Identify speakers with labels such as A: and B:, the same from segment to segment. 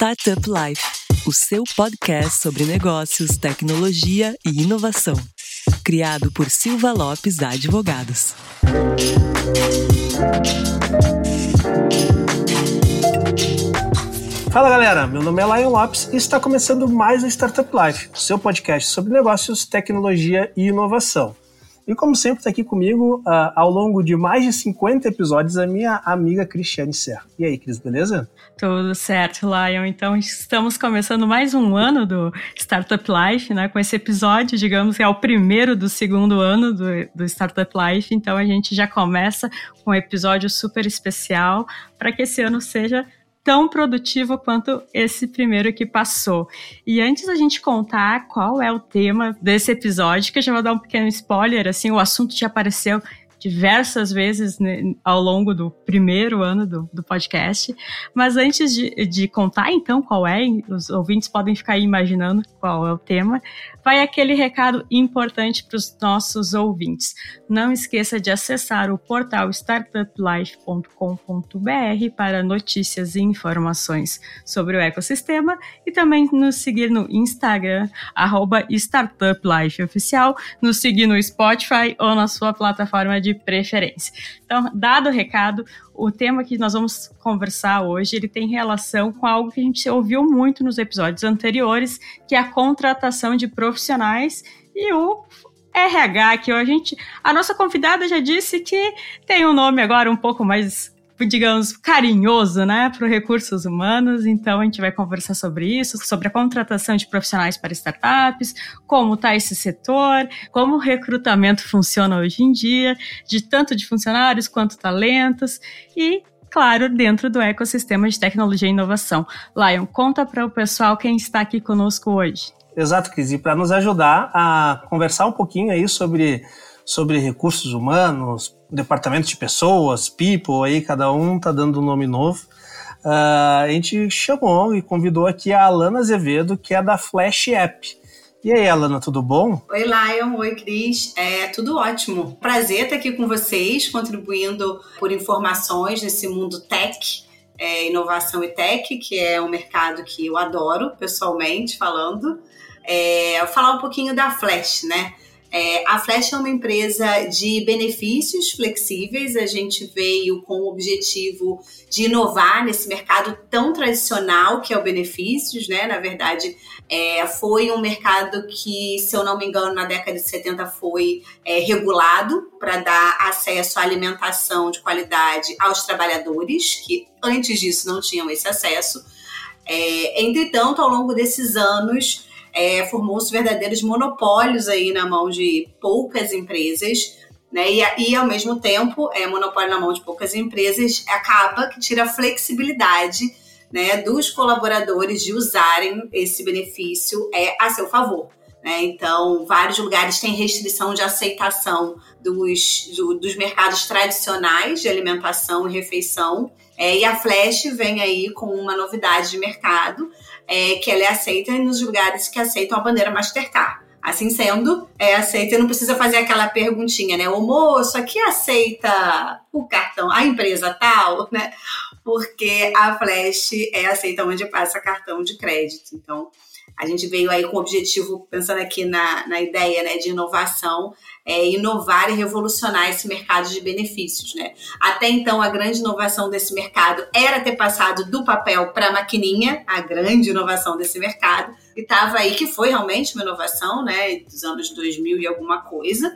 A: Startup Life, o seu podcast sobre negócios, tecnologia e inovação. Criado por Silva Lopes Advogados.
B: Fala galera, meu nome é Lion Lopes e está começando mais o Startup Life, o seu podcast sobre negócios, tecnologia e inovação. E como sempre, está aqui comigo, uh, ao longo de mais de 50 episódios, a minha amiga Cristiane Serra. E aí, Cris, beleza?
C: Tudo certo, Lion. Então, estamos começando mais um ano do Startup Life, né? Com esse episódio, digamos que é o primeiro do segundo ano do, do Startup Life. Então, a gente já começa com um episódio super especial para que esse ano seja tão produtivo quanto esse primeiro que passou. E antes da gente contar qual é o tema desse episódio, que eu já vou dar um pequeno spoiler, assim, o assunto já apareceu diversas vezes né, ao longo do primeiro ano do, do podcast. Mas antes de, de, contar, então, qual é, os ouvintes podem ficar aí imaginando qual é o tema, vai aquele recado importante para os nossos ouvintes. Não esqueça de acessar o portal startuplife.com.br para notícias e informações sobre o ecossistema e também nos seguir no Instagram, startuplifeoficial, nos seguir no Spotify ou na sua plataforma de de preferência. Então, dado o recado, o tema que nós vamos conversar hoje, ele tem relação com algo que a gente ouviu muito nos episódios anteriores, que é a contratação de profissionais e o RH, que a gente, a nossa convidada já disse que tem um nome agora um pouco mais digamos, carinhoso, né, para recursos humanos. Então, a gente vai conversar sobre isso, sobre a contratação de profissionais para startups, como está esse setor, como o recrutamento funciona hoje em dia, de tanto de funcionários quanto talentos e claro, dentro do ecossistema de tecnologia e inovação. Lion, conta para o pessoal quem está aqui conosco hoje.
B: Exato, Cris, e para nos ajudar a conversar um pouquinho aí sobre, sobre recursos humanos, departamento de pessoas, people, aí cada um tá dando um nome novo. Uh, a gente chamou e convidou aqui a Alana Azevedo, que é da Flash App. E aí, Alana, tudo bom?
D: Oi, Lion. Oi, Cris. É tudo ótimo. Prazer estar aqui com vocês, contribuindo por informações nesse mundo tech, é, inovação e tech, que é um mercado que eu adoro, pessoalmente falando. É, falar um pouquinho da Flash, né? É, a Flash é uma empresa de benefícios flexíveis. A gente veio com o objetivo de inovar nesse mercado tão tradicional que é o benefícios, né? Na verdade, é, foi um mercado que, se eu não me engano, na década de 70 foi é, regulado para dar acesso à alimentação de qualidade aos trabalhadores, que antes disso não tinham esse acesso. É, entretanto, ao longo desses anos, é, formou-se verdadeiros monopólios aí na mão de poucas empresas, né? E, e ao mesmo tempo, é, monopólio na mão de poucas empresas acaba que tira a flexibilidade né, dos colaboradores de usarem esse benefício é, a seu favor. Né? Então, vários lugares têm restrição de aceitação dos, do, dos mercados tradicionais de alimentação e refeição. É, e a Flash vem aí com uma novidade de mercado, é, que ela é aceita nos lugares que aceitam a bandeira Mastercard. Assim sendo, é aceita, não precisa fazer aquela perguntinha, né? O moço aqui aceita o cartão, a empresa tal, né? Porque a Flash é aceita onde passa cartão de crédito. Então, a gente veio aí com o objetivo, pensando aqui na, na ideia né, de inovação, é, inovar e revolucionar esse mercado de benefícios. Né? Até então, a grande inovação desse mercado era ter passado do papel para a maquininha, a grande inovação desse mercado, e estava aí, que foi realmente uma inovação né, dos anos 2000 e alguma coisa.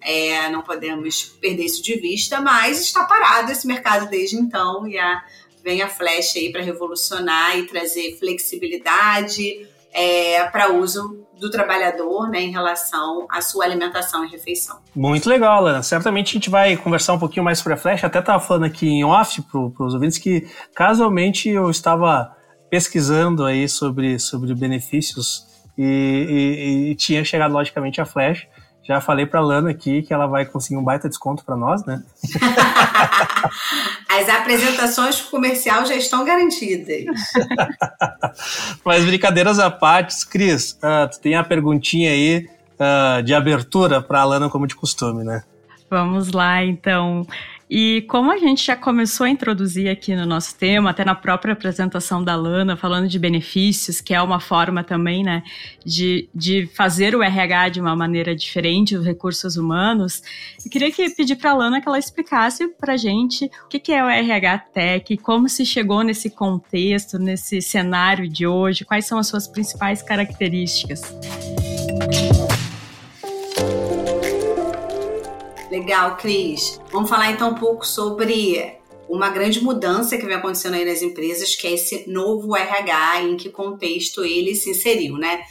D: É, não podemos perder isso de vista, mas está parado esse mercado desde então e a, vem a Flash aí para revolucionar e trazer flexibilidade, é, para uso do trabalhador né, em relação à sua alimentação e refeição.
B: Muito legal, Lana. Certamente a gente vai conversar um pouquinho mais sobre a Flash. Até estava falando aqui em off para os ouvintes que casualmente eu estava pesquisando aí sobre, sobre benefícios e, e, e tinha chegado logicamente a Flash. Já falei para Lana aqui que ela vai conseguir um baita desconto para nós, né?
D: As apresentações comercial já estão garantidas.
B: Mas brincadeiras à parte, Cris, uh, tu tem a perguntinha aí uh, de abertura para a Lana como de costume, né?
C: Vamos lá, então. E como a gente já começou a introduzir aqui no nosso tema, até na própria apresentação da Lana, falando de benefícios, que é uma forma também, né, de, de fazer o RH de uma maneira diferente, os recursos humanos, eu queria que, pedir para a Lana que ela explicasse para a gente o que, que é o RH Tech, como se chegou nesse contexto, nesse cenário de hoje, quais são as suas principais características.
D: Legal, Cris. Vamos falar então um pouco sobre uma grande mudança que vem acontecendo aí nas empresas, que é esse novo RH, em que contexto ele se inseriu, né?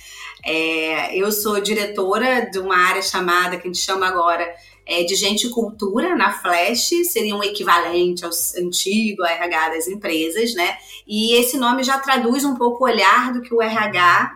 D: É, eu sou diretora de uma área chamada, que a gente chama agora é, de gente e cultura na Flash, seria um equivalente ao antigo RH das empresas, né? E esse nome já traduz um pouco o olhar do que o RH,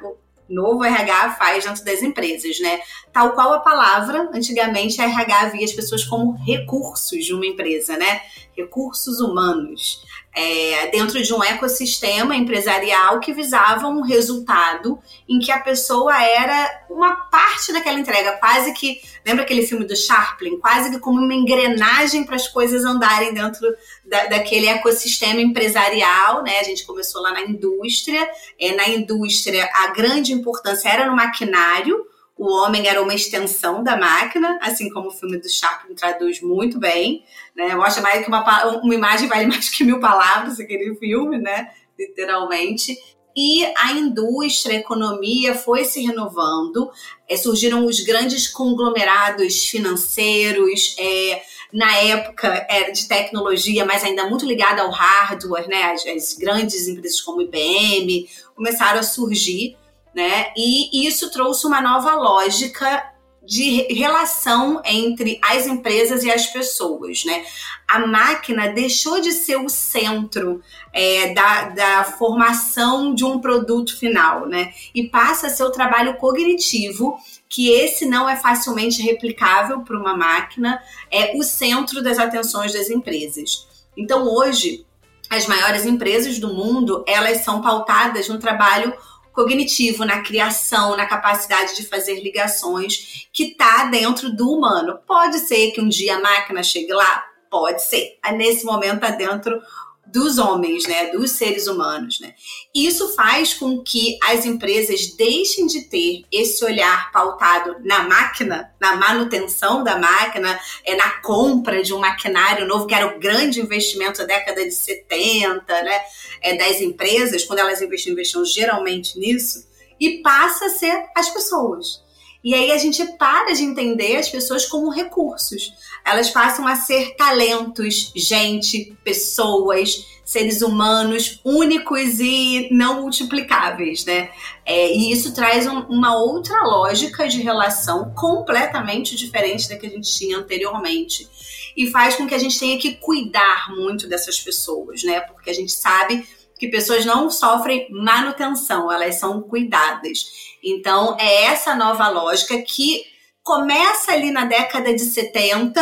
D: novo RH faz dentro das empresas, né? Tal qual a palavra, antigamente a RH via as pessoas como recursos de uma empresa, né? Recursos humanos. É, dentro de um ecossistema empresarial que visava um resultado em que a pessoa era uma parte daquela entrega, quase que, lembra aquele filme do Chaplin? Quase que como uma engrenagem para as coisas andarem dentro da, daquele ecossistema empresarial, né? A gente começou lá na indústria, é, na indústria a grande importância era no maquinário, o homem era uma extensão da máquina, assim como o filme do Chaplin traduz muito bem, né? Mostra mais que uma, uma imagem vale mais que mil palavras, aquele filme, né? Literalmente. E a indústria, a economia foi se renovando, é, surgiram os grandes conglomerados financeiros, é, na época era de tecnologia, mas ainda muito ligada ao hardware, né? As, as, grandes empresas como IBM começaram a surgir, né? E isso trouxe uma nova lógica de relação entre as empresas e as pessoas, né? A máquina deixou de ser o centro é, da, da formação de um produto final, né? E passa a ser o trabalho cognitivo que esse não é facilmente replicável para uma máquina, é o centro das atenções das empresas. Então, hoje, as maiores empresas do mundo, elas são pautadas no trabalho cognitivo, na criação, na capacidade de fazer ligações, que está dentro do humano. Pode ser que um dia a máquina chegue lá? Pode ser. Nesse momento está dentro dos homens, né, dos seres humanos, né? Isso faz com que as empresas deixem de ter esse olhar pautado na máquina, na manutenção da máquina, é na compra de um maquinário novo, que era o grande investimento da década de 70, né, é, das empresas, quando elas investiam, investiam geralmente nisso, e passa a ser as pessoas. E aí a gente para de entender as pessoas como recursos. Elas passam a ser talentos, gente, pessoas, seres humanos únicos e não multiplicáveis, né? É, e isso traz um, uma outra lógica de relação completamente diferente da que a gente tinha anteriormente. E faz com que a gente tenha que cuidar muito dessas pessoas, né? Porque a gente sabe que pessoas não sofrem manutenção, elas são cuidadas. Então, é essa nova lógica que começa ali na década de 70,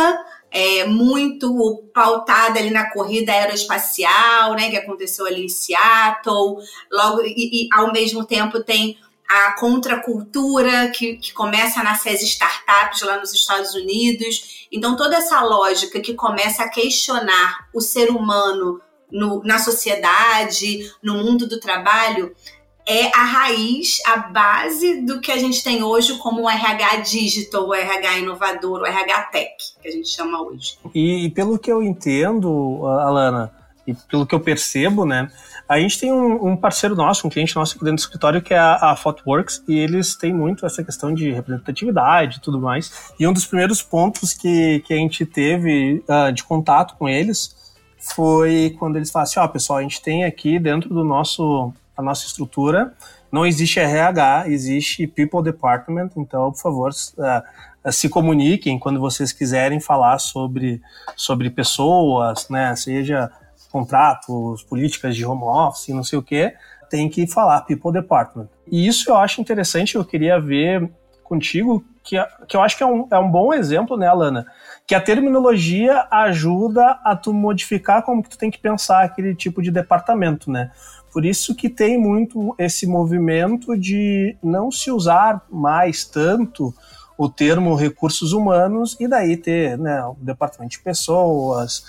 D: é, muito pautada ali na corrida aeroespacial, né, que aconteceu ali em Seattle, logo e, e ao mesmo tempo tem a contracultura que, que começa a nascer as startups lá nos Estados Unidos. Então, toda essa lógica que começa a questionar o ser humano no, na sociedade, no mundo do trabalho, é a raiz, a base do que a gente tem hoje como RH digital, o RH inovador, o RH tech, que a gente chama hoje.
B: E, e pelo que eu entendo, Alana, e pelo que eu percebo, né, a gente tem um, um, parceiro nosso, um cliente nosso aqui dentro do escritório, que é a, a Fotworks, e eles têm muito essa questão de representatividade e tudo mais. E um dos primeiros pontos que, que a gente teve uh, de contato com eles foi quando eles falaram assim, ó, oh, pessoal, a gente tem aqui dentro do nosso a nossa estrutura. Não existe RH, existe People Department, então, por favor, uh, se comuniquem quando vocês quiserem falar sobre, sobre pessoas, né, seja contratos, políticas de home office, não sei o que, tem que falar People Department. E isso eu acho interessante, eu queria ver contigo, que, que eu acho que é um, é um bom exemplo, né, Alana? Que a terminologia ajuda a tu modificar como que tu tem que pensar aquele tipo de departamento, né? Por isso que tem muito esse movimento de não se usar mais tanto o termo recursos humanos e daí ter né, um departamento de pessoas,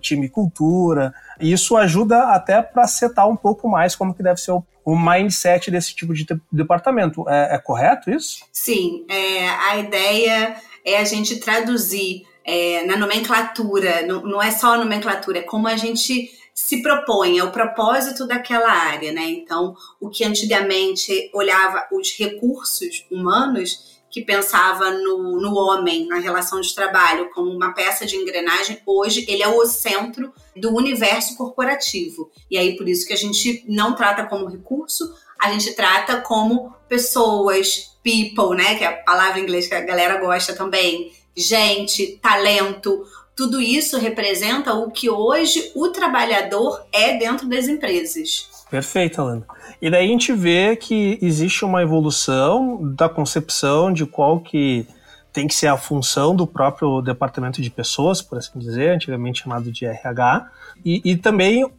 B: time cultura. E isso ajuda até para setar um pouco mais como que deve ser o, o mindset desse tipo de departamento. É, é correto isso?
D: Sim, é, a ideia é a gente traduzir é, na nomenclatura, não, não é só a nomenclatura, é como a gente se propõe, é o propósito daquela área, né? Então, o que antigamente olhava os recursos humanos, que pensava no, no homem, na relação de trabalho, como uma peça de engrenagem, hoje ele é o centro do universo corporativo. E aí, por isso que a gente não trata como recurso, a gente trata como pessoas, people, né? Que é a palavra em inglês que a galera gosta também. Gente, talento, tudo isso representa o que hoje o trabalhador é dentro das empresas.
B: Perfeito, Alana. E daí a gente vê que existe uma evolução da concepção de qual que tem que ser a função do próprio departamento de pessoas, por assim dizer, antigamente chamado de RH. E, e também uh,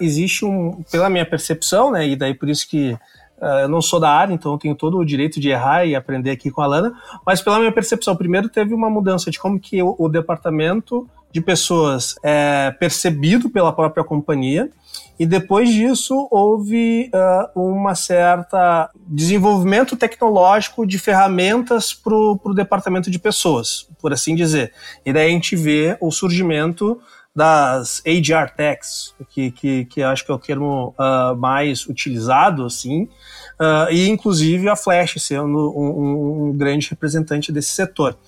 B: existe um, pela minha percepção, né, e daí por isso que eu não sou da área, então tenho todo o direito de errar e aprender aqui com a Lana, mas pela minha percepção, primeiro teve uma mudança de como que o, o departamento de pessoas é percebido pela própria companhia, e depois disso houve uh, uma certa desenvolvimento tecnológico de ferramentas para o departamento de pessoas, por assim dizer. E daí a gente vê o surgimento das HR techs, que, que, que acho que é o termo uh, mais utilizado, assim, uh, e inclusive a Flash sendo um, um, grande representante desse setor.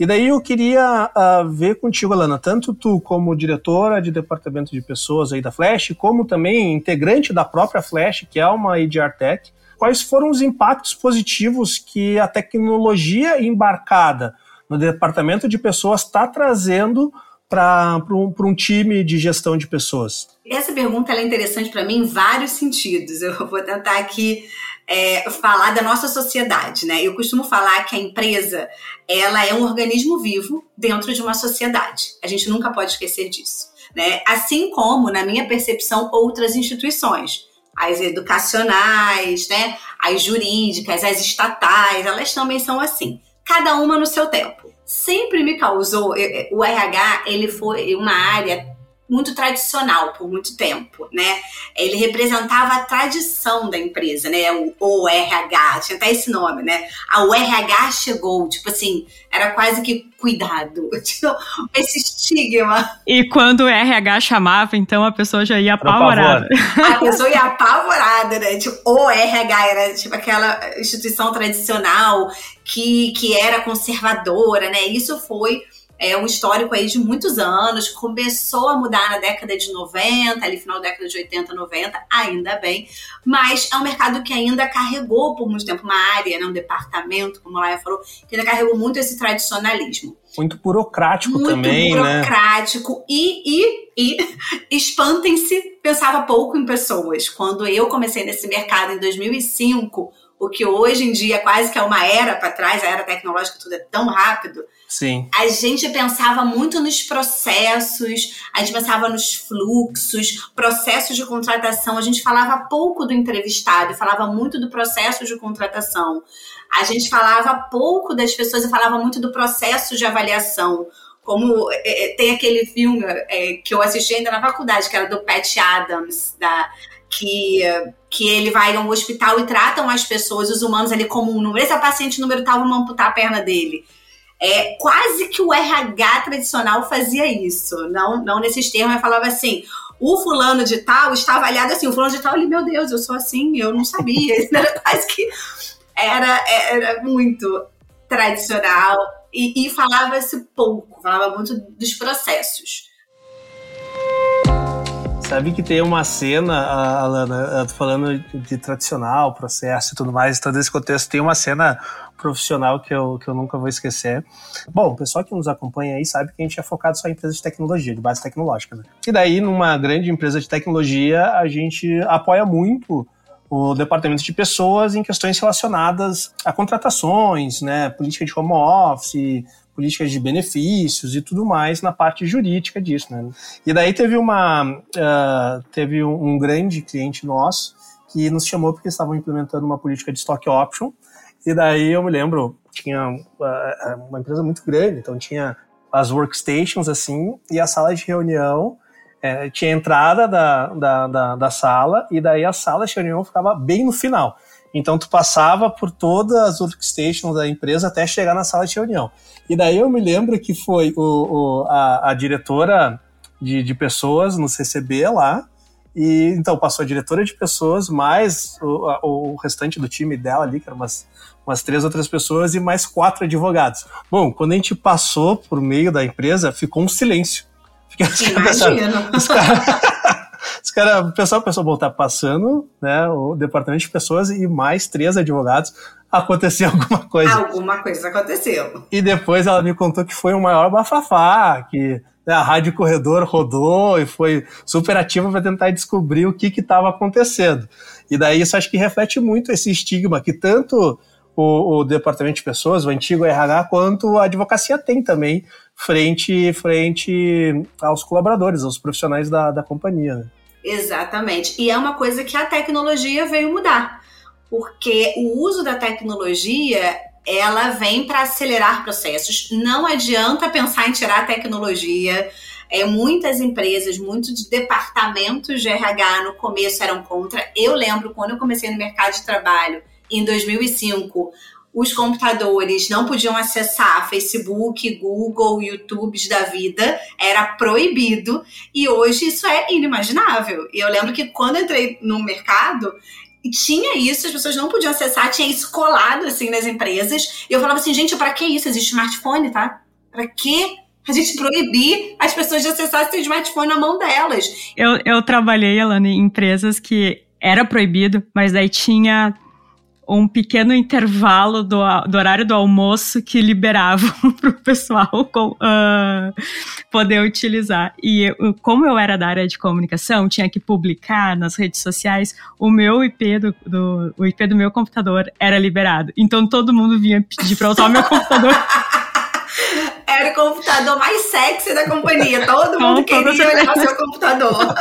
B: E daí eu queria uh, ver contigo, Alana, tanto tu como diretora de departamento de pessoas aí da Flash, como também integrante da própria Flash, que é uma HR Tech, quais foram os impactos positivos que a tecnologia embarcada no departamento de pessoas está trazendo para um, um time de gestão de pessoas?
D: Essa pergunta é interessante para mim em vários sentidos. Eu vou tentar aqui é, falar da nossa sociedade, né? Eu costumo falar que a empresa ela é um organismo vivo dentro de uma sociedade. A gente nunca pode esquecer disso, né? Assim como, na minha percepção, outras instituições, as educacionais, né? As jurídicas, as estatais, elas também são assim. Cada uma no seu tempo sempre me causou. O RH, ele foi uma área muito tradicional por muito tempo, né? Ele representava a tradição da empresa, né? O, o RH, tinha até esse nome, né? A o RH chegou, tipo assim, era quase que cuidado, tipo, esse estigma.
C: E quando o RH chamava, então a pessoa já ia apavorada.
D: A pessoa ia apavorada, né? Tipo, o RH era tipo aquela instituição tradicional que, que era conservadora, né? Isso foi é um histórico aí de muitos anos, começou a mudar na década de 90, ali final da década de 80, 90, ainda bem, mas é um mercado que ainda carregou por muito tempo uma área, né, um departamento, como a Laia falou, que ainda carregou muito esse tradicionalismo.
B: Muito burocrático
D: muito
B: também,
D: né? Muito burocrático e, e, e espantem-se, pensava pouco em pessoas. Quando eu comecei nesse mercado em 2005, o que hoje em dia quase que é uma era para trás, a era tecnológica tudo é tão rápido,
B: Sim.
D: A gente pensava muito nos processos, a gente pensava nos fluxos, processos de contratação. A gente falava pouco do entrevistado, falava muito do processo de contratação. A gente falava pouco das pessoas e falava muito do processo de avaliação. Como é, é tem aquele filme é, que eu assisti ainda na faculdade, que era do Pat Adams, da, que, que ele vai a um hospital e tratam as pessoas, os humanos ali como um número. Esse é o paciente número tal, vamos amputar a perna dele. É, quase que o RH tradicional fazia isso, não, não nesses termos, mas falava assim: o fulano de tal está avaliado assim, o fulano de tal, ali, meu Deus, eu sou assim, eu não sabia. Era quase que. Era, era muito tradicional e, e falava-se pouco, falava muito dos processos.
B: Sabe que tem uma cena, Alana, falando de tradicional, processo e tudo mais, todo esse contexto, tem uma cena profissional que eu, que eu nunca vou esquecer. Bom, o pessoal que nos acompanha aí sabe que a gente é focado só em empresas de tecnologia, de base tecnológica. Né? E daí, numa grande empresa de tecnologia, a gente apoia muito o departamento de pessoas em questões relacionadas a contratações, né, política de home office, políticas de benefícios e tudo mais na parte jurídica disso, né? E daí teve uma uh, teve um, grande cliente nosso que nos chamou porque estavam implementando uma política de stock option e daí eu me lembro tinha uh, uma empresa muito grande, então tinha as workstations assim e a sala de reunião é, tinha a entrada da, da, da, da, sala e daí a sala de reunião ficava bem no final. Então tu passava por todas as workstations da empresa até chegar na sala de reunião. E daí eu me lembro que foi o, o a, a, diretora de, de pessoas no CCB lá, e então passou a diretora de pessoas, mais o, a, o restante do time dela ali, que eram umas, umas três outras pessoas, e mais quatro advogados. Bom, quando a gente passou por meio da empresa, ficou um silêncio.
D: Imagina.
B: Os caras. Os cara, o pessoal pensou, bom, tá passando né, o departamento de pessoas e mais três advogados, aconteceu alguma coisa.
D: Alguma coisa aconteceu.
B: E depois ela me contou que foi o maior bafafá, que né, a Rádio Corredor rodou e foi super ativa para tentar descobrir o que estava acontecendo. E daí isso acho que reflete muito esse estigma que tanto o, o departamento de pessoas, o antigo RH, quanto a advocacia tem também frente, frente aos colaboradores, aos profissionais da, da companhia.
D: Exatamente. E é uma coisa que a tecnologia veio mudar, porque o uso da tecnologia ela vem para acelerar processos. Não adianta pensar em tirar a tecnologia. É, muitas empresas, muitos departamentos de RH no começo eram contra. Eu lembro quando eu comecei no mercado de trabalho em 2005, os computadores não podiam acessar Facebook, Google, YouTubes da vida, era proibido e hoje isso é inimaginável. E eu lembro que quando entrei no mercado, tinha isso, as pessoas não podiam acessar, tinha isso colado assim nas empresas. E eu falava assim, gente, para que isso? Existe smartphone, tá? Para que a gente proibir as pessoas de acessar esse smartphone na mão delas?
C: Eu, eu trabalhei, Alana, em empresas que era proibido, mas daí tinha um pequeno intervalo do, do horário do almoço que liberavam para o pessoal uh, poder utilizar. E eu, como eu era da área de comunicação, tinha que publicar nas redes sociais, o meu IP do, do o IP do meu computador era liberado. Então todo mundo vinha pedir para usar o meu computador.
D: Era o computador mais sexy da companhia. Todo mundo queria olhar o seu computador.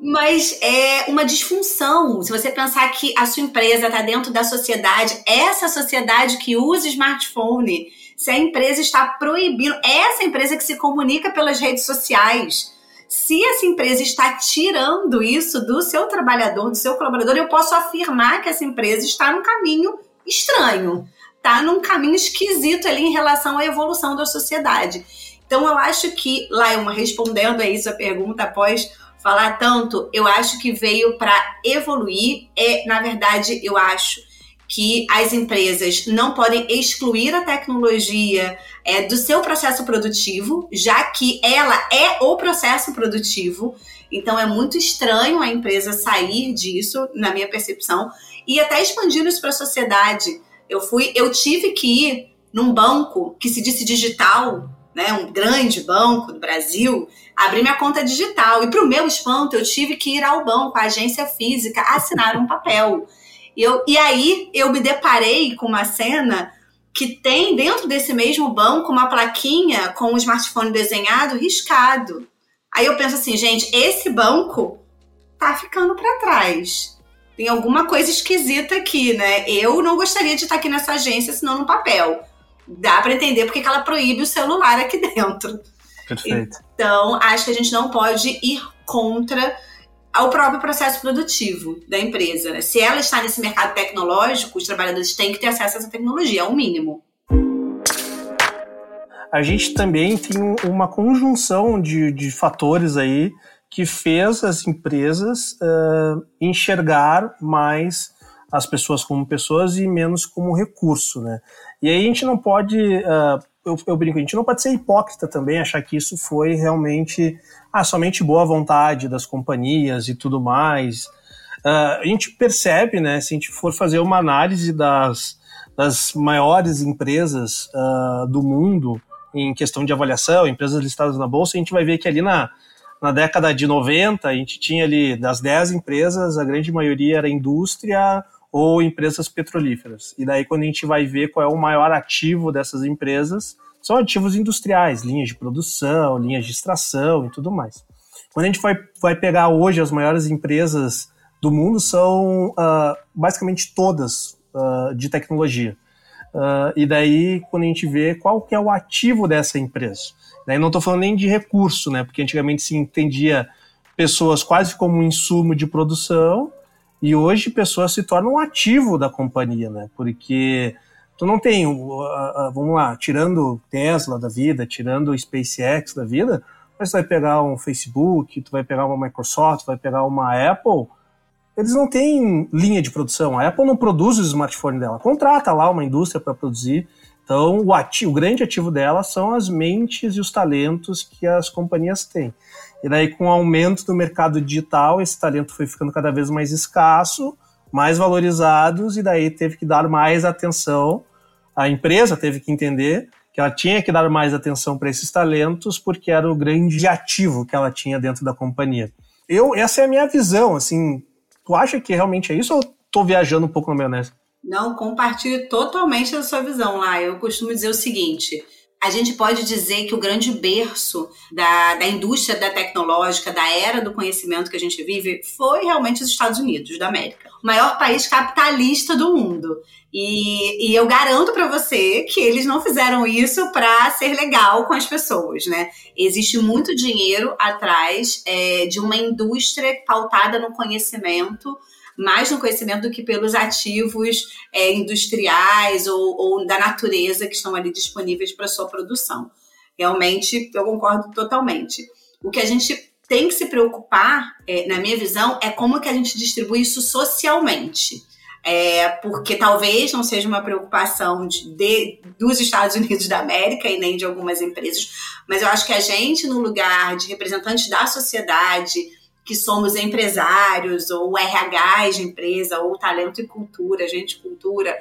D: Mas é uma disfunção. Se você pensar que a sua empresa está dentro da sociedade, essa sociedade que usa smartphone, se a empresa está proibindo, essa empresa que se comunica pelas redes sociais, se essa empresa está tirando isso do seu trabalhador, do seu colaborador, eu posso afirmar que essa empresa está num caminho estranho, está num caminho esquisito ali em relação à evolução da sociedade. Então, eu acho que, Laima, respondendo a isso a pergunta após falar tanto, eu acho que veio para evoluir. É, na verdade, eu acho que as empresas não podem excluir a tecnologia é, do seu processo produtivo, já que ela é o processo produtivo. Então é muito estranho a empresa sair disso, na minha percepção, e até expandir isso para a sociedade. Eu fui, eu tive que ir num banco que se disse digital, né, um grande banco do Brasil, abrir minha conta digital. E para o meu espanto, eu tive que ir ao banco, à agência física, assinar um papel. Eu, e aí eu me deparei com uma cena que tem dentro desse mesmo banco uma plaquinha com o smartphone desenhado riscado. Aí eu penso assim, gente, esse banco tá ficando para trás. Tem alguma coisa esquisita aqui, né? Eu não gostaria de estar aqui nessa agência assinando um papel. Dá para entender porque que ela proíbe o celular aqui dentro.
B: Perfeito.
D: Então, acho que a gente não pode ir contra o próprio processo produtivo da empresa. Né? Se ela está nesse mercado tecnológico, os trabalhadores têm que ter acesso a essa tecnologia, é o mínimo.
B: A gente também tem uma conjunção de, de fatores aí que fez as empresas uh, enxergar mais as pessoas como pessoas e menos como recurso, né? E aí a gente não pode uh, eu, eu, brinco, a gente não pode ser hipócrita também, achar que isso foi realmente ah, somente boa vontade das companhias e tudo mais. Uh, a gente percebe, né, se a gente for fazer uma análise das, das maiores empresas uh, do mundo em questão de avaliação, empresas listadas na bolsa, a gente vai ver que ali na, na década de 90, a gente tinha ali das 10 empresas, a grande maioria era indústria ou empresas petrolíferas. E daí, quando a gente vai ver qual é o maior ativo dessas empresas, são ativos industriais, linhas de produção, linhas de extração e tudo mais. Quando a gente vai, vai pegar hoje as maiores empresas do mundo, são uh, basicamente todas uh, de tecnologia. Uh, e daí, quando a gente vê qual que é o ativo dessa empresa. Daí não estou falando nem de recurso, né? Porque antigamente se entendia pessoas quase como um insumo de produção e hoje pessoas se tornam ativo da companhia, né? Porque tu não tem, vamos lá, tirando Tesla da vida, tirando o SpaceX da vida, mas tu vai pegar um Facebook, tu vai pegar uma Microsoft, tu vai pegar uma Apple, eles não têm linha de produção. A Apple não produz os smartphones dela, contrata lá uma indústria para produzir. Então, o, ativo, o grande ativo dela são as mentes e os talentos que as companhias têm. E daí, com o aumento do mercado digital, esse talento foi ficando cada vez mais escasso, mais valorizados, e daí teve que dar mais atenção. A empresa teve que entender que ela tinha que dar mais atenção para esses talentos, porque era o grande ativo que ela tinha dentro da companhia. Eu, essa é a minha visão, assim, Tu acha que realmente é isso ou tô viajando um pouco na maionese?
D: Não, compartilho totalmente a sua visão lá. Eu costumo dizer o seguinte: a gente pode dizer que o grande berço da, da indústria da tecnológica, da era do conhecimento que a gente vive, foi realmente os Estados Unidos da América. O maior país capitalista do mundo. E, e eu garanto para você que eles não fizeram isso para ser legal com as pessoas, né? Existe muito dinheiro atrás é, de uma indústria pautada no conhecimento mais no conhecimento do que pelos ativos é, industriais ou, ou, da natureza que estão ali disponíveis para sua produção. Realmente, eu concordo totalmente. O que a gente tem que se preocupar, é, na minha visão, é como que a gente distribui isso socialmente. É, porque talvez não seja uma preocupação de, de, dos Estados Unidos da América e nem de algumas empresas, mas eu acho que a gente, no lugar de representantes da sociedade, que somos empresários, ou RH de empresa, ou talento e cultura, gente cultura,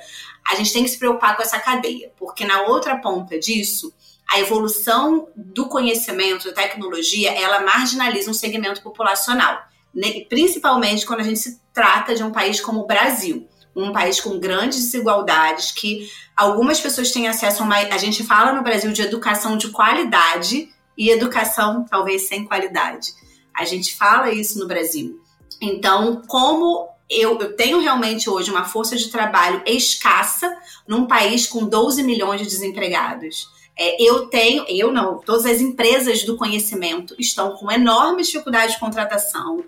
D: a gente tem que se preocupar com essa cadeia, porque na outra ponta disso, a evolução do conhecimento, da tecnologia, ela marginaliza um segmento populacional, né? principalmente quando a gente se trata de um país como o Brasil, um país com grandes desigualdades, que algumas pessoas têm acesso a uma. A gente fala no Brasil de educação de qualidade e educação talvez sem qualidade. A gente fala isso no Brasil. Então, como eu, eu, tenho realmente hoje uma força de trabalho escassa num país com 12 milhões de desempregados. É, eu tenho, eu não, todas as empresas do conhecimento estão com enorme dificuldade de contratação,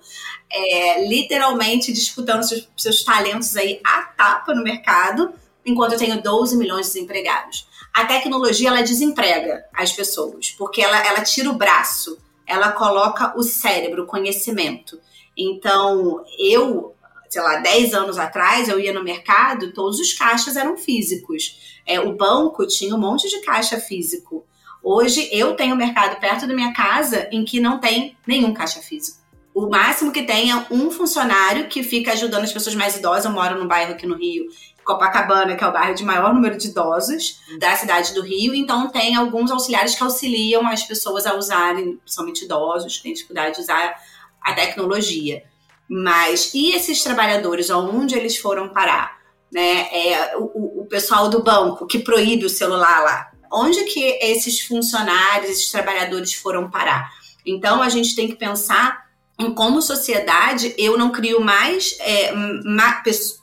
D: é, literalmente disputando seus, seus talentos aí à tapa no mercado, enquanto eu tenho 12 milhões de desempregados. A tecnologia, ela desemprega as pessoas, porque ela, ela tira o braço ela coloca o cérebro, o conhecimento. Então, eu, sei lá, 10 anos atrás, eu ia no mercado, todos os caixas eram físicos. É, o banco tinha um monte de caixa físico. Hoje, eu tenho um mercado perto da minha casa em que não tem nenhum caixa físico. O máximo que tem é um funcionário que fica ajudando as pessoas mais idosas. Eu moro num bairro aqui no Rio Copacabana, que é o bairro de maior número de idosos da cidade do Rio, então tem alguns auxiliares que auxiliam as pessoas a usarem, principalmente idosos, que têm dificuldade de usar a tecnologia. Mas e esses trabalhadores, aonde eles foram parar? Né? É, o, o pessoal do banco que proíbe o celular lá. Onde que esses funcionários, esses trabalhadores foram parar? Então a gente tem que pensar como sociedade, eu não crio mais é, ma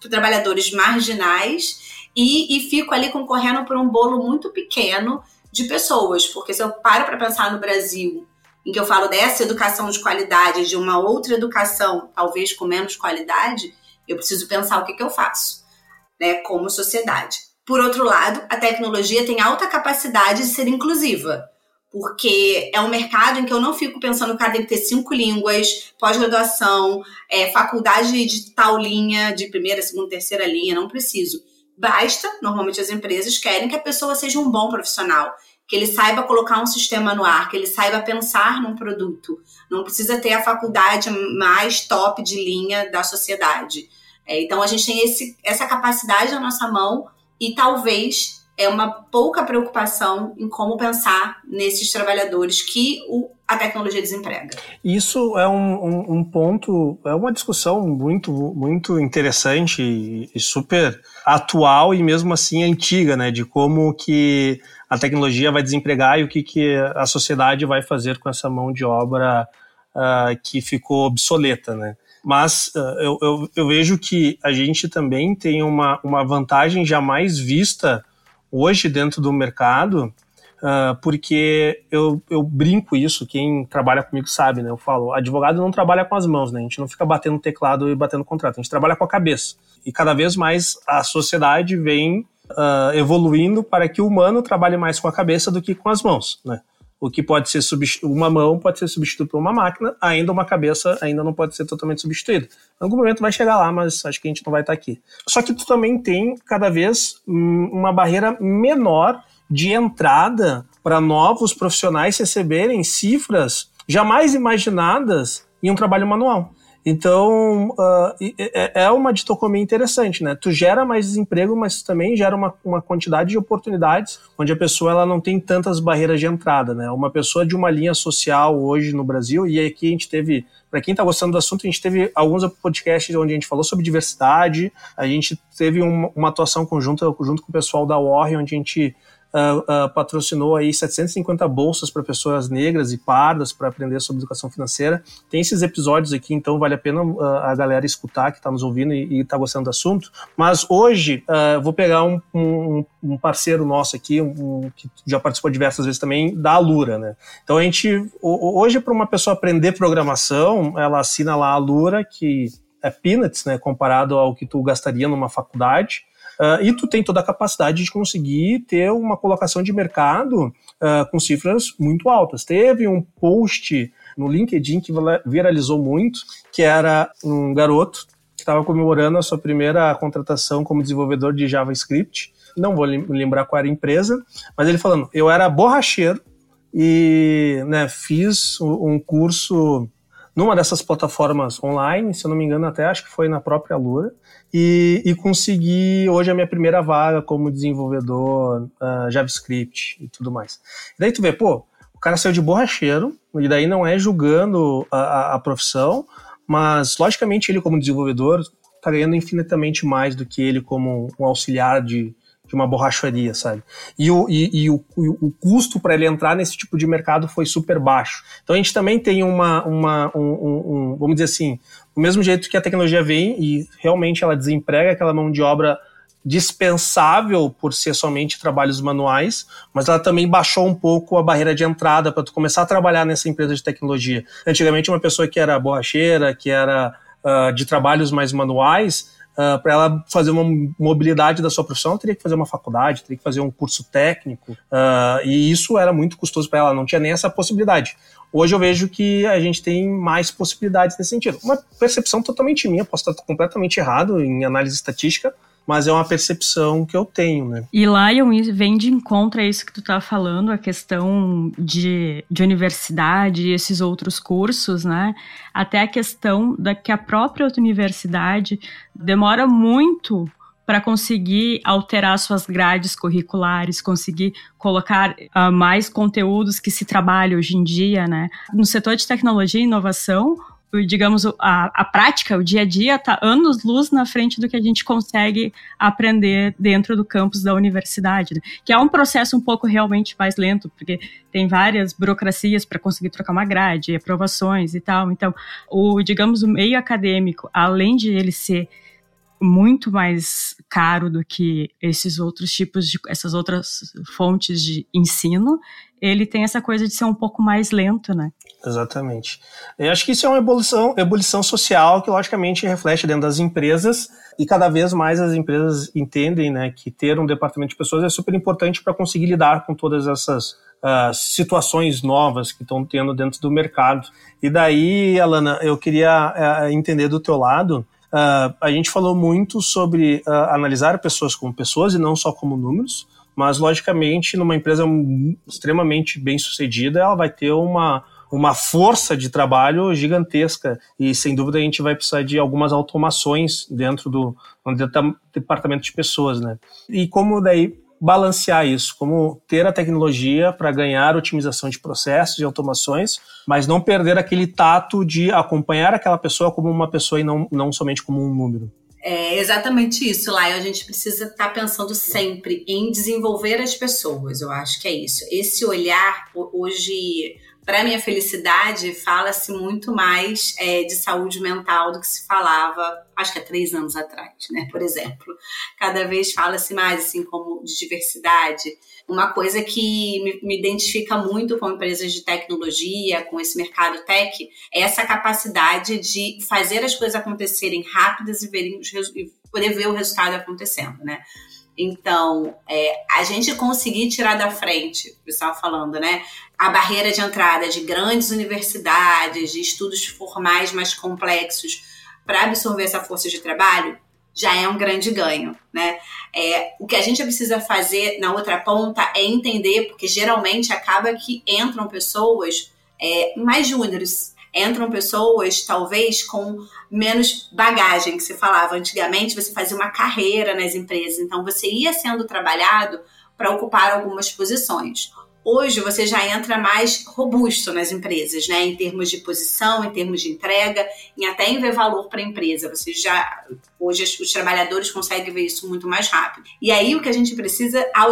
D: trabalhadores marginais e, e, fico ali concorrendo por um bolo muito pequeno de pessoas. Porque se eu paro para pensar no Brasil, em que eu falo dessa educação de qualidade, de uma outra educação, talvez com menos qualidade, eu preciso pensar o que, que eu faço, né, como sociedade. Por outro lado, a tecnologia tem alta capacidade de ser inclusiva porque é um mercado em que eu não fico pensando que tem que ter cinco línguas, pós-graduação, é, faculdade de tal linha, de primeira, segunda, terceira linha, não preciso. Basta, normalmente as empresas querem que a pessoa seja um bom profissional, que ele saiba colocar um sistema no ar, que ele saiba pensar num produto. Não precisa ter a faculdade mais top de linha da sociedade. É, então a gente tem esse, essa capacidade na nossa mão e talvez é uma pouca preocupação em como pensar nesses trabalhadores que o, a tecnologia desemprega.
B: Isso é um, um, um, ponto, é uma discussão muito, muito interessante e, e, super atual e mesmo assim antiga, né, de como que a tecnologia vai desempregar e o que, que a sociedade vai fazer com essa mão de obra uh, que ficou obsoleta, né. Mas uh, eu, eu, eu, vejo que a gente também tem uma, uma vantagem jamais vista hoje dentro do mercado, uh, porque eu, eu brinco isso, quem trabalha comigo sabe, né? Eu falo, advogado não trabalha com as mãos, né? A gente não fica batendo teclado e batendo contrato, a gente trabalha com a cabeça. E cada vez mais a sociedade vem uh, evoluindo para que o humano trabalhe mais com a cabeça do que com as mãos, né? O que pode ser uma mão pode ser substituído por uma máquina, ainda uma cabeça ainda não pode ser totalmente substituída. Em algum momento vai chegar lá, mas acho que a gente não vai estar aqui. Só que tu também tem cada vez hum, uma barreira menor de entrada para novos profissionais receberem cifras jamais imaginadas em um trabalho manual. Então, uh, é uma dicotomia interessante, né? Tu gera mais desemprego, mas também gera uma, uma quantidade de oportunidades onde a pessoa ela não tem tantas barreiras de entrada, né? Uma pessoa de uma linha social hoje no Brasil, e aqui a gente teve, para quem está gostando do assunto, a gente teve alguns podcasts onde a gente falou sobre diversidade, a gente teve uma, atuação conjunta junto com o pessoal da Warren, onde a gente uh, patrocinou aí 750 bolsas para pessoas negras e pardas para aprender sobre educação financeira. Tem esses episódios aqui, então vale a pena uh, a galera escutar que está nos ouvindo e está gostando do assunto. Mas hoje vou pegar um, um, um, parceiro nosso aqui, um, que já participou diversas vezes também, da Alura, né? Então a gente, hoje para uma pessoa aprender programação, ela assina lá a Alura, que é peanuts, né, comparado ao que tu gastaria numa faculdade. Uh, e tu tem toda a capacidade de conseguir ter uma colocação de mercado uh, com cifras muito altas. Teve um post no LinkedIn que viralizou muito, que era um garoto que estava comemorando a sua primeira contratação como desenvolvedor de JavaScript. Não vou lembrar qual era a empresa, mas ele falando: eu era borracheiro e né, fiz um curso numa dessas plataformas online, se eu não me engano, até acho que foi na própria Lura, e, e consegui hoje a minha primeira vaga como desenvolvedor uh, JavaScript e tudo mais. E daí tu vê, pô, o cara saiu de borracheiro, e daí não é julgando a, a, a profissão, mas logicamente ele como desenvolvedor está ganhando infinitamente mais do que ele como um auxiliar de, de uma borracharia, sabe? E o, e, e o, o custo para ele entrar nesse tipo de mercado foi super baixo. Então a gente também tem uma, uma um, um, um, vamos dizer assim, do mesmo jeito que a tecnologia vem e realmente ela desemprega aquela mão de obra dispensável por ser somente trabalhos manuais, mas ela também baixou um pouco a barreira de entrada para tu começar a trabalhar nessa empresa de tecnologia. Antigamente uma pessoa que era borracheira, que era uh, de trabalhos mais manuais, Uh, ah, para ela fazer uma mobilidade da sua profissão, teria que fazer uma faculdade, teria que fazer um curso técnico, uh, e isso era muito custoso para ela, não tinha nem essa possibilidade. Hoje eu vejo que a gente tem mais possibilidades nesse sentido. Uma percepção totalmente minha, posso estar completamente errado em análise estatística, mas é uma percepção que eu tenho, né?
C: E Lion vem de encontro a isso que tu tá falando, a questão de, de universidade e esses outros cursos, né? Até a questão da que a própria universidade demora muito para conseguir alterar suas grades curriculares, conseguir colocar uh, mais conteúdos que se trabalha hoje em dia, né? No setor de tecnologia e inovação, digamos, a, a prática, o dia a dia, está anos luz na frente do que a gente consegue aprender dentro do campus da universidade, né? que é um processo um pouco realmente mais lento, porque tem várias burocracias para conseguir trocar uma grade, aprovações e tal. Então, o, digamos, o meio acadêmico, além de ele ser muito mais caro do que esses outros tipos de essas outras fontes de ensino, ele tem essa coisa de ser um pouco mais lento, né?
B: Exatamente. Eu acho que isso é uma evolução, ebulição social que logicamente reflete dentro das empresas e cada vez mais as empresas entendem, né, que ter um departamento de pessoas é super importante para conseguir lidar com todas essas uh, situações novas que estão tendo dentro do mercado. E daí, Alana, eu queria uh, entender do teu lado Uh, a gente falou muito sobre uh, analisar pessoas como pessoas e não só como números, mas logicamente numa empresa extremamente bem sucedida ela vai ter uma, uma força de trabalho gigantesca e sem dúvida a gente vai precisar de algumas automações dentro do, do departamento de pessoas, né? E como daí balancear isso, como ter a tecnologia para ganhar otimização de processos e automações, mas não perder aquele tato de acompanhar aquela pessoa como uma pessoa e não, não somente como um número.
D: É exatamente isso, Lai. A gente precisa estar tá pensando sempre em desenvolver as pessoas. Eu acho que é isso. Esse olhar hoje para minha felicidade, fala-se muito mais é, de saúde mental do que se falava, acho que há três anos atrás, né? Por exemplo. Cada vez fala-se mais, assim, como de diversidade. Uma coisa que me, me, identifica muito com empresas de tecnologia, com esse mercado tech, é essa capacidade de fazer as coisas acontecerem rápidas e, verem, e poder ver o resultado acontecendo, né? Então, é, a gente conseguir tirar da frente, o pessoal falando, né? A barreira de entrada de grandes universidades, de estudos formais mais complexos para absorver essa força de trabalho, já é um grande ganho, né? É, o que a gente precisa fazer na outra ponta é entender, porque geralmente acaba que entram pessoas é, mais júniores, entram pessoas talvez com menos bagagem que se falava. Antigamente você fazia uma carreira nas empresas, então você ia sendo trabalhado para ocupar algumas posições. Hoje você já entra mais robusto nas empresas, né? Em termos de posição, em termos de entrega, em até em ver valor para a empresa. Você já hoje os trabalhadores conseguem ver isso muito mais rápido. E aí o que a gente precisa, a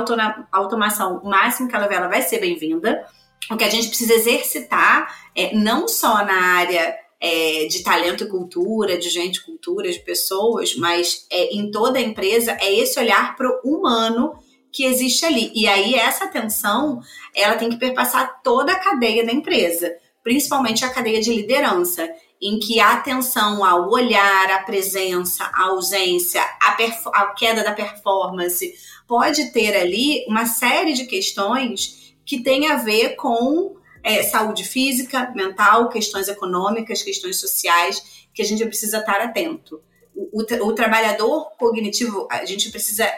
D: automação, o máximo que ela, vai ser bem-vinda. O que a gente precisa exercitar é não só na área é, de talento e cultura, de gente, cultura, de pessoas, mas é, em toda a empresa é esse olhar para o humano que existe ali. E aí essa atenção, ela tem que perpassar toda a cadeia da empresa, principalmente a cadeia de liderança, em que a atenção ao olhar, a presença, a ausência, a queda da performance, pode ter ali uma série de questões que tem a ver com é, saúde física, mental, questões econômicas, questões sociais, que a gente precisa estar atento. O, o, o trabalhador cognitivo, a gente precisa,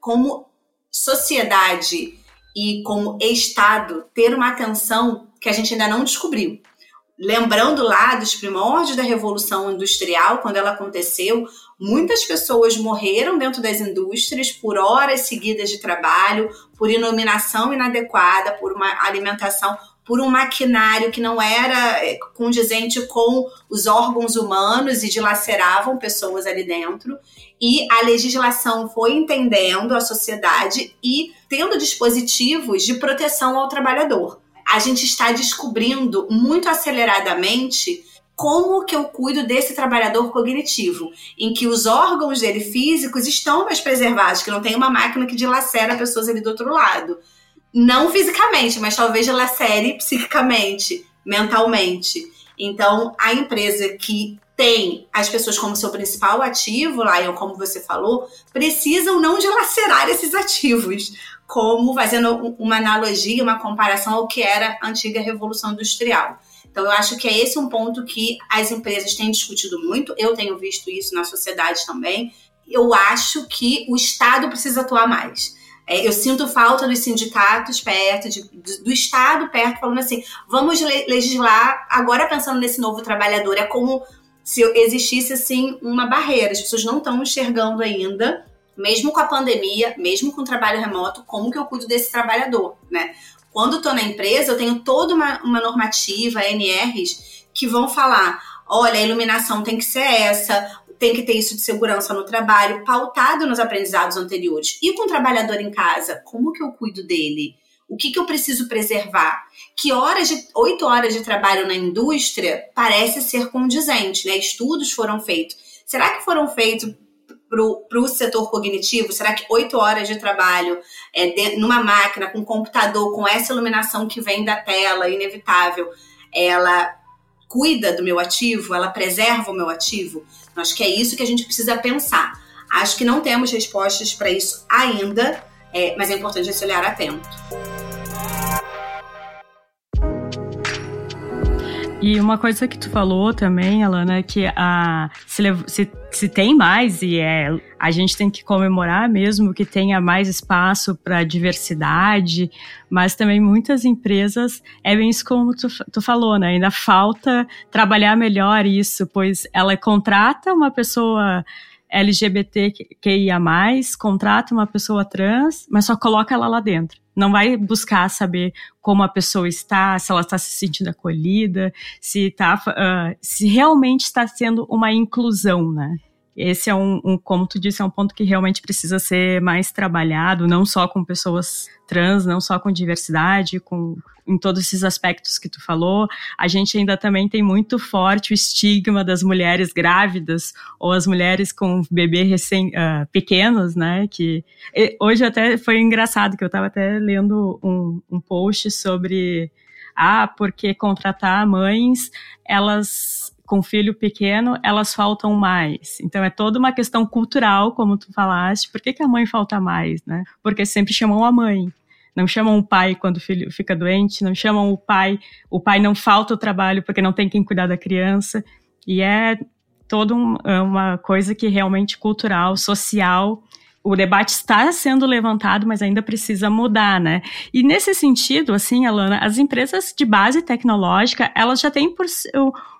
D: como sociedade e como Estado, ter uma atenção que a gente ainda não descobriu. Lembrando lá dos primórdios da Revolução Industrial, quando ela aconteceu, muitas pessoas morreram dentro das indústrias por horas seguidas de trabalho, por iluminação inadequada, por uma alimentação por um maquinário que não era eh, condizente com os órgãos humanos e dilaceravam pessoas ali dentro. E a legislação foi entendendo a sociedade e tendo dispositivos de proteção ao trabalhador. A gente está descobrindo muito aceleradamente como que eu cuido desse trabalhador cognitivo, em que os órgãos dele físicos estão mais preservados, que não tem uma máquina que dilacera pessoas ali do outro lado não fisicamente, mas talvez série psiquicamente, mentalmente. Então, a empresa que tem as pessoas como seu principal ativo, Lion, como você falou, precisam não dilacerar esses ativos, como fazendo uma analogia, uma comparação ao que era a antiga Revolução Industrial. Então, eu acho que é esse um ponto que as empresas têm discutido muito, eu tenho visto isso na sociedade também. Eu acho que o Estado precisa atuar mais. É, eu sinto falta dos sindicatos perto, de, do Estado perto, falando assim: vamos legislar agora pensando nesse novo trabalhador. É como se existisse assim uma barreira. As pessoas não estão enxergando ainda, mesmo com a pandemia, mesmo com o trabalho remoto, como que eu cuido desse trabalhador, né? Quando estou na empresa, eu tenho toda uma, uma normativa, NRs, que vão falar: olha, a iluminação tem que ser essa, tem que ter isso de segurança no trabalho, pautado nos aprendizados anteriores. E com o trabalhador em casa, como que eu cuido dele? O que, que eu preciso preservar? Que horas de oito horas de trabalho na indústria parece ser condizente, né? Estudos foram feitos. Será que foram feitos para o setor cognitivo? Será que oito horas de trabalho é, de, numa máquina, com computador, com essa iluminação que vem da tela, inevitável, ela cuida do meu ativo? Ela preserva o meu ativo? Acho que é isso que a gente precisa pensar. Acho que não temos respostas para isso ainda, é, mas é importante esse olhar atento.
C: E uma coisa que tu falou também, Alana, é que a, se, se, se, tem mais, e é, a gente tem que comemorar mesmo que tenha mais espaço para diversidade, mas também muitas empresas, é bem isso como tu, tu falou, né? Ainda falta trabalhar melhor isso, pois ela contrata uma pessoa LGBTQIA+, contrata uma pessoa trans, mas só coloca ela lá dentro. Não vai buscar saber como a pessoa está, se ela está se sentindo acolhida, se, tá, uh, se realmente está sendo uma inclusão, né? Esse é um, um, como tu disse, é um ponto que realmente precisa ser mais trabalhado, não só com pessoas trans, não só com diversidade, com em todos esses aspectos que tu falou. A gente ainda também tem muito forte o estigma das mulheres grávidas ou as mulheres com bebê recém uh, pequenos, né? Que hoje até foi engraçado que eu estava até lendo um, um post sobre ah, porque contratar mães, elas com filho pequeno, elas faltam mais. Então é toda uma questão cultural, como tu falaste. Por que, que a mãe falta mais, né? Porque sempre chamam a mãe. Não chamam o pai quando o filho fica doente, não chamam o pai, o pai não falta o trabalho porque não tem quem cuidar da criança. E é toda um, é uma coisa que realmente cultural, social, o debate está sendo levantado, mas ainda precisa mudar, né? E nesse sentido, assim, Alana, as empresas de base tecnológica, elas já têm por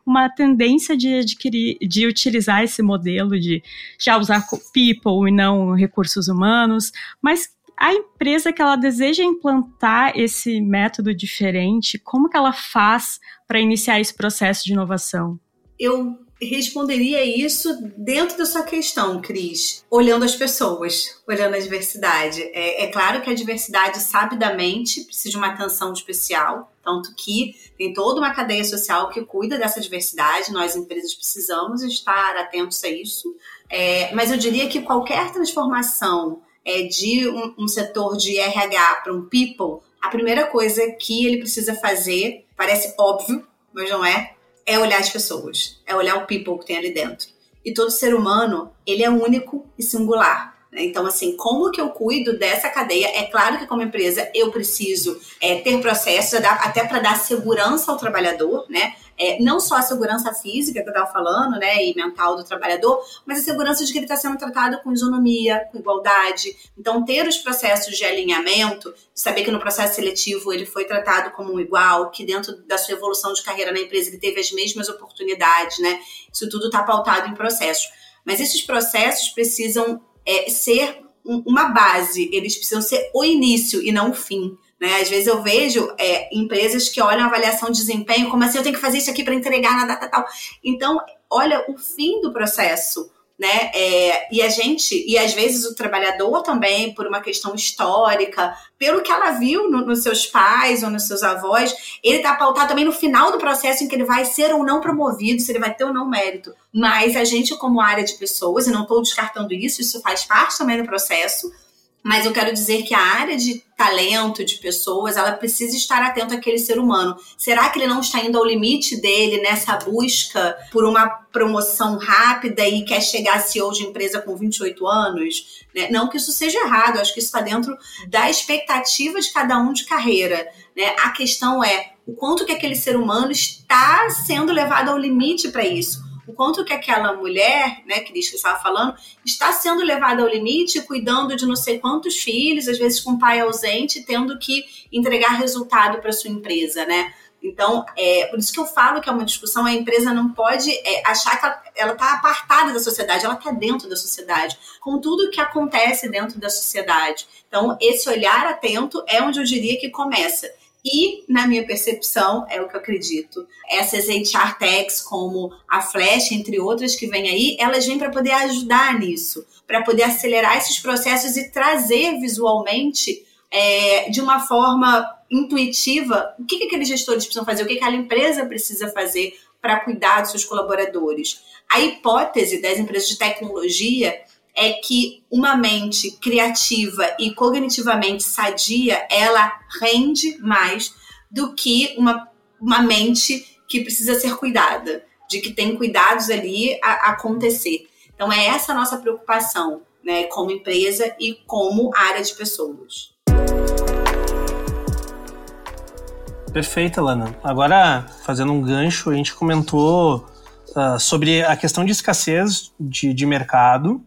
C: uma tendência de adquirir, de utilizar esse modelo de já usar people e não recursos humanos, mas a empresa que ela deseja implantar esse método diferente, como que ela faz para iniciar esse processo de inovação?
D: Eu responderia isso dentro da sua questão, Cris, olhando as pessoas, olhando a diversidade. É, é, claro que a diversidade, sabidamente, precisa de uma atenção especial, tanto que tem toda uma cadeia social que cuida dessa diversidade, nós, empresas, precisamos estar atentos a isso. É, mas eu diria que qualquer transformação é, de um, um setor de RH para um people, a primeira coisa que ele precisa fazer, parece óbvio, mas não é, é olhar as pessoas, é olhar o people que tem ali dentro. E todo ser humano, ele é único e singular. Né? Então, assim, como que eu cuido dessa cadeia? É claro que, como empresa, eu preciso é, ter processos, até para dar segurança ao trabalhador, né? É, não só a segurança física que eu estava falando, né, e mental do trabalhador, mas a segurança de que ele está sendo tratado com isonomia, com igualdade. Então, ter os processos de alinhamento, saber que no processo seletivo ele foi tratado como um igual, que dentro da sua evolução de carreira na empresa ele teve as mesmas oportunidades, né? Isso tudo está pautado em processos. Mas esses processos precisam é, ser um, uma base, eles precisam ser o início e não o fim. Né? Às vezes eu vejo é, empresas que olham a avaliação de desempenho como assim, eu tenho que fazer isso aqui para entregar na data tal. Então, olha o fim do processo né? É, e a gente, e às vezes o trabalhador também, por uma questão histórica, pelo que ela viu no, nos seus pais ou nos seus avós, ele está pautado também no final do processo em que ele vai ser ou não promovido, se ele vai ter ou não mérito. Mas a gente, como área de pessoas, e não estou descartando isso, isso faz parte também do processo, mas eu quero dizer que a área de talento, de pessoas, ela precisa estar atenta àquele ser humano. Será que ele não está indo ao limite dele nessa busca por uma promoção rápida e quer chegar a CEO de empresa com 28 anos? Né? Não que isso seja errado, acho que isso está dentro da expectativa de cada um de carreira. Né? A questão é o quanto que aquele ser humano está sendo levado ao limite para isso o quanto que aquela mulher, né, que estava falando, está sendo levada ao limite, cuidando de não sei quantos filhos, às vezes com pai ausente, tendo que entregar resultado para sua empresa, né? Então, é por isso que eu falo que é uma discussão, a empresa não pode é, achar que ela está apartada da sociedade, ela está dentro da sociedade, com tudo que acontece dentro da sociedade. Então, esse olhar atento é onde eu diria que começa. E, na minha percepção, é o que eu acredito, essas HR techs como a Flash, entre outras que vêm aí, elas vêm para poder ajudar nisso, para poder acelerar esses processos e trazer visualmente, é, de uma forma intuitiva, o que, que aqueles gestores precisam fazer, o que, que aquela empresa precisa fazer para cuidar dos seus colaboradores. A hipótese das empresas de tecnologia é que uma mente criativa e cognitivamente sadia, ela rende mais do que uma, uma mente que precisa ser cuidada, de que tem cuidados ali a, a acontecer. Então é essa a nossa preocupação, né, como empresa e como área de pessoas.
B: Perfeito, Lana. Agora, fazendo um gancho, a gente comentou uh, sobre a questão de escassez de, de mercado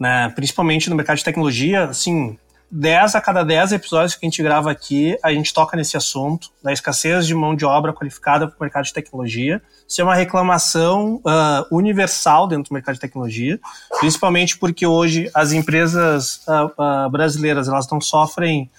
B: né? Principalmente no mercado de tecnologia, assim, 10 a cada 10 episódios que a gente grava aqui, a gente toca nesse assunto, da escassez de mão de obra qualificada para o mercado de tecnologia. Isso é uma reclamação uh, universal dentro do mercado de tecnologia, principalmente porque hoje as empresas uh, uh, brasileiras elas não sofrem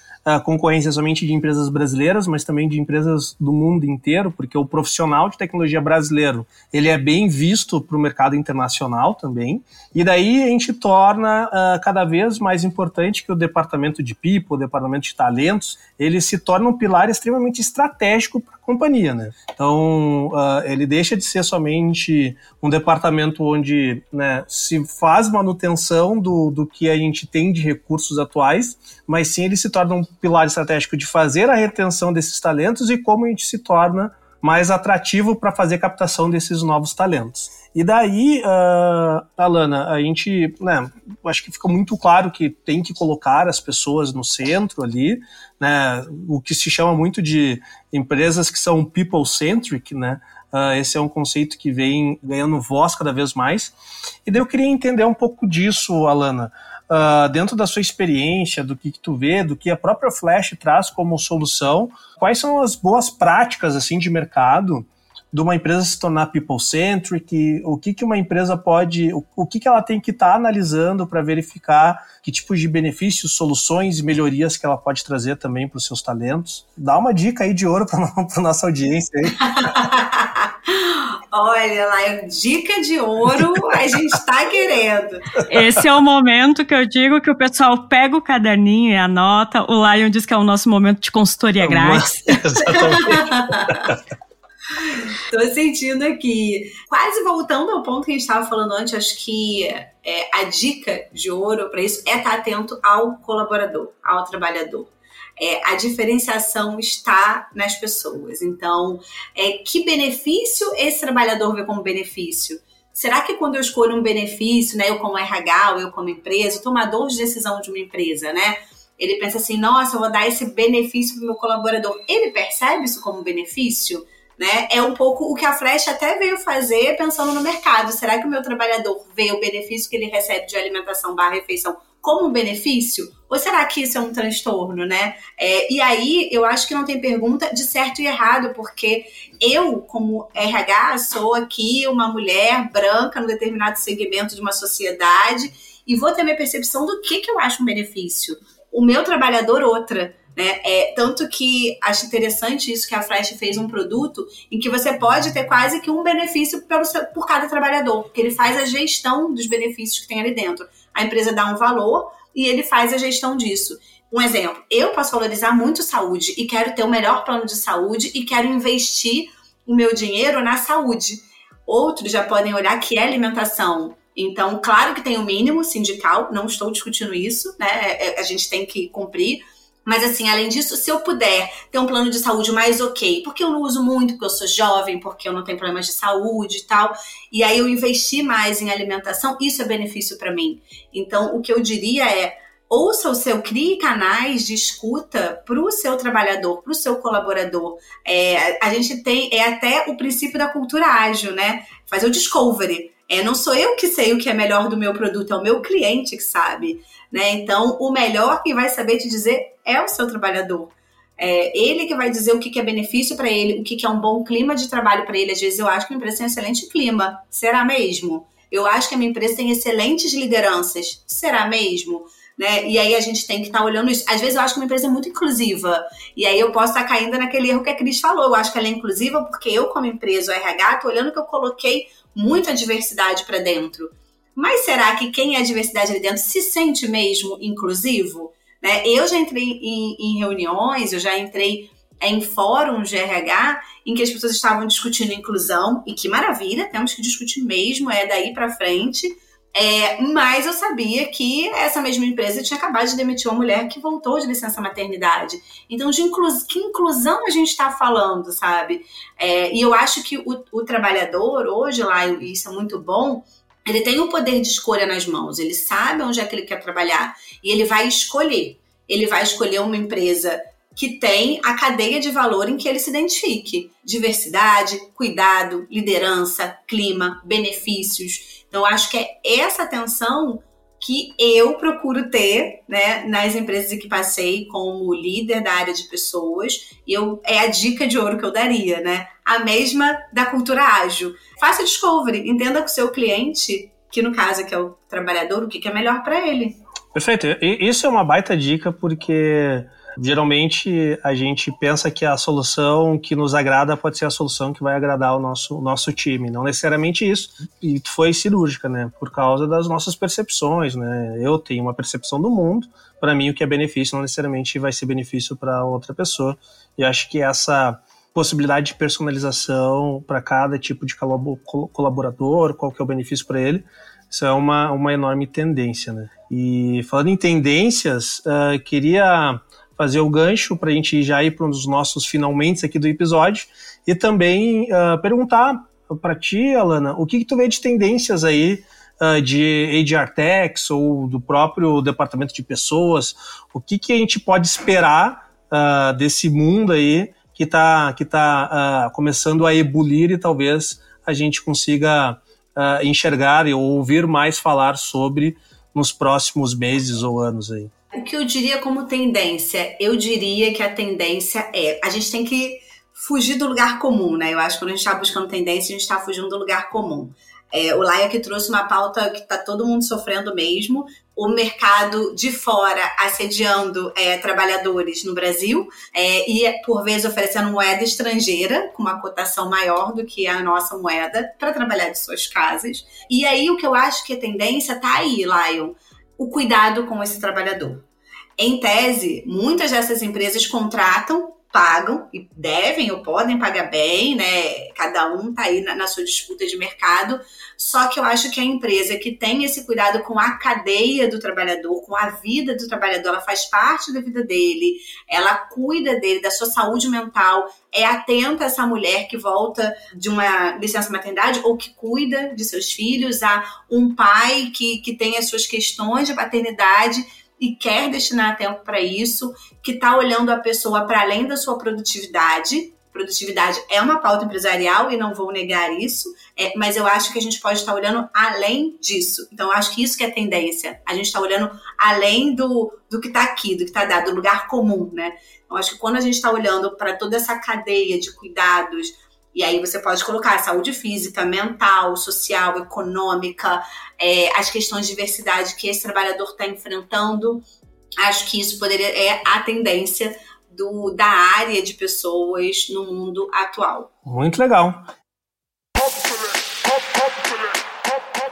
B: concorrência somente de empresas brasileiras, mas também de empresas do mundo inteiro, porque o profissional de tecnologia brasileiro ele é bem visto para o mercado internacional também. E daí a gente torna uh, cada vez mais importante que o departamento de people, o departamento de talentos, ele se torna um pilar extremamente estratégico para companhia, né? Então uh, ele deixa de ser somente um departamento onde né, se faz manutenção do, do que a gente tem de recursos atuais, mas sim ele se torna um pilar estratégico de fazer a retenção desses talentos e como a gente se torna mais atrativo para fazer captação desses novos talentos. E daí, uh, Alana, a gente, né, acho que fica muito claro que tem que colocar as pessoas no centro ali, né, o que se chama muito de empresas que são people-centric, né, uh, esse é um conceito que vem ganhando voz cada vez mais. E daí eu queria entender um pouco disso, Alana, uh, dentro da sua experiência, do que, que, tu vê, do que a própria Flash traz como solução, quais são as boas práticas assim de mercado de uma empresa se tornar people-centric, o que, que uma empresa pode, o, o que, que ela tem que estar tá analisando para verificar que tipos de benefícios, soluções e melhorias que ela pode trazer também para os seus talentos. Dá uma dica aí de ouro para a nossa audiência aí.
D: Olha lá, dica de ouro a gente está querendo.
C: Esse é o momento que eu digo que o pessoal pega o caderninho e anota. O Lion diz que é o nosso momento de consultoria grátis.
D: Exatamente. Tô sentindo aqui. Quase voltando ao ponto que a gente estava falando antes, acho que é, a dica de ouro para isso é estar atento ao colaborador, ao trabalhador. É, a diferenciação está nas pessoas. Então, é, que benefício esse trabalhador vê como benefício? Será que quando eu escolho um benefício, né, eu como RH eu como empresa, o tomador de decisão de uma empresa, né, ele pensa assim, nossa, eu vou dar esse benefício para meu colaborador. Ele percebe isso como benefício? Né? É um pouco o que a Flash até veio fazer pensando no mercado. Será que o meu trabalhador vê o benefício que ele recebe de alimentação barra refeição como um benefício? Ou será que isso é um transtorno, né? É, e aí eu acho que não tem pergunta de certo e errado, porque eu, como RH, sou aqui uma mulher branca no determinado segmento de uma sociedade e vou ter minha percepção do que, que eu acho um benefício. O meu trabalhador, outra. Né? É, tanto que acho interessante isso que a Flash fez um produto em que você pode ter quase que um benefício pelo, por cada trabalhador, porque ele faz a gestão dos benefícios que tem ali dentro. A empresa dá um valor e ele faz a gestão disso. Um exemplo, eu posso valorizar muito saúde e quero ter o melhor plano de saúde e quero investir o meu dinheiro na saúde. Outros já podem olhar que é alimentação. Então, claro que tem o mínimo sindical, não estou discutindo isso, né? É, é, a gente tem que cumprir mas assim, além disso, se eu puder ter um plano de saúde mais ok, porque eu não uso muito, porque eu sou jovem, porque eu não tenho problemas de saúde e tal, e aí eu investir mais em alimentação, isso é benefício para mim. Então, o que eu diria é ouça o seu, crie canais de escuta para o seu trabalhador, para o seu colaborador. É, a gente tem, é até o princípio da cultura ágil, né? Fazer o discovery. É, não sou eu que sei o que é melhor do meu produto, é o meu cliente que sabe. Né? Então, o melhor que vai saber te dizer é o seu trabalhador. É ele que vai dizer o que, que é benefício para ele, o que, que é um bom clima de trabalho para ele. Às vezes eu acho que a empresa tem um excelente clima. Será mesmo? Eu acho que a minha empresa tem excelentes lideranças. Será mesmo? Né? E aí a gente tem que estar tá olhando isso. Às vezes eu acho que uma empresa é muito inclusiva. E aí eu posso estar tá caindo naquele erro que a Cris falou. Eu acho que ela é inclusiva porque eu, como empresa, o RH, estou olhando que eu coloquei muita diversidade para dentro. Mas será que quem é diversidade ali dentro se sente mesmo inclusivo? Né? Eu já entrei em, em reuniões, eu já entrei em fóruns de RH em que as pessoas estavam discutindo inclusão, e que maravilha, temos que discutir mesmo, é daí para frente. É, mas eu sabia que essa mesma empresa tinha acabado de demitir uma mulher que voltou de licença maternidade. Então, de inclus, que inclusão a gente está falando, sabe? É, e eu acho que o, o trabalhador hoje lá, e isso é muito bom, ele tem o poder de escolha nas mãos, ele sabe onde é que ele quer trabalhar e ele vai escolher. Ele vai escolher uma empresa que tem a cadeia de valor em que ele se identifique: diversidade, cuidado, liderança, clima, benefícios. Então, acho que é essa atenção que eu procuro ter né, nas empresas em que passei como líder da área de pessoas. E eu, é a dica de ouro que eu daria, né? A mesma da cultura ágil. Faça discovery, entenda com o seu cliente, que no caso aqui é o trabalhador, o que é melhor para ele.
B: Perfeito. E isso é uma baita dica porque Geralmente a gente pensa que a solução que nos agrada pode ser a solução que vai agradar o nosso, o nosso time. Não necessariamente isso. E foi cirúrgica, né? Por causa das nossas percepções, né? Eu tenho uma percepção do mundo. Para mim, o que é benefício não necessariamente vai ser benefício para outra pessoa. E acho que essa possibilidade de personalização para cada tipo de colaborador, qual que é o benefício para ele, isso é uma, uma enorme tendência, né? E falando em tendências, uh, queria fazer o gancho para a gente já ir para um dos nossos finalmente aqui do episódio e também uh, perguntar para ti, Alana, o que, que tu vê de tendências aí uh, de HR Techs ou do próprio departamento de pessoas? O que, que a gente pode esperar uh, desse mundo aí que está que tá, começando a ebulir e talvez a gente consiga enxergar e ouvir mais falar sobre nos próximos meses ou anos aí?
D: O que eu diria como tendência? Eu diria que a tendência é a gente tem que fugir do lugar comum, né? Eu acho que quando a gente está buscando tendência, a gente está fugindo do lugar comum. É, o Laia que trouxe uma pauta que está todo mundo sofrendo mesmo, o mercado de fora assediando é, trabalhadores no Brasil é, e, por vezes, oferecendo moeda estrangeira com uma cotação maior do que a nossa moeda para trabalhar de suas casas. E aí o que eu acho que a tendência está aí, Lion o cuidado com esse trabalhador. Em tese, muitas dessas empresas contratam, pagam e devem ou podem pagar bem, né? Cada um tá aí na, na, sua disputa de mercado. Só que eu acho que a empresa que tem esse cuidado com a cadeia do trabalhador, com a vida do trabalhador, ela faz parte da vida dele, ela cuida dele, da sua saúde mental, é atenta essa mulher que volta de uma licença maternidade ou que cuida de seus filhos, a um pai que, que tem as suas questões de paternidade e quer destinar tempo para isso, que está olhando a pessoa para além da sua produtividade. Produtividade é uma pauta empresarial e não vou negar isso, é, mas eu acho que a gente pode estar tá olhando além disso. Então, eu acho que isso que é tendência. A gente está olhando além do, do que está aqui, do que está dado, do lugar comum, né? Então, acho que quando a gente está olhando para toda essa cadeia de cuidados, e aí você pode colocar saúde física, mental, social, econômica, é, as questões de diversidade que esse trabalhador está enfrentando. Acho que isso poderia é a tendência do, da área de pessoas no mundo atual.
B: Muito legal.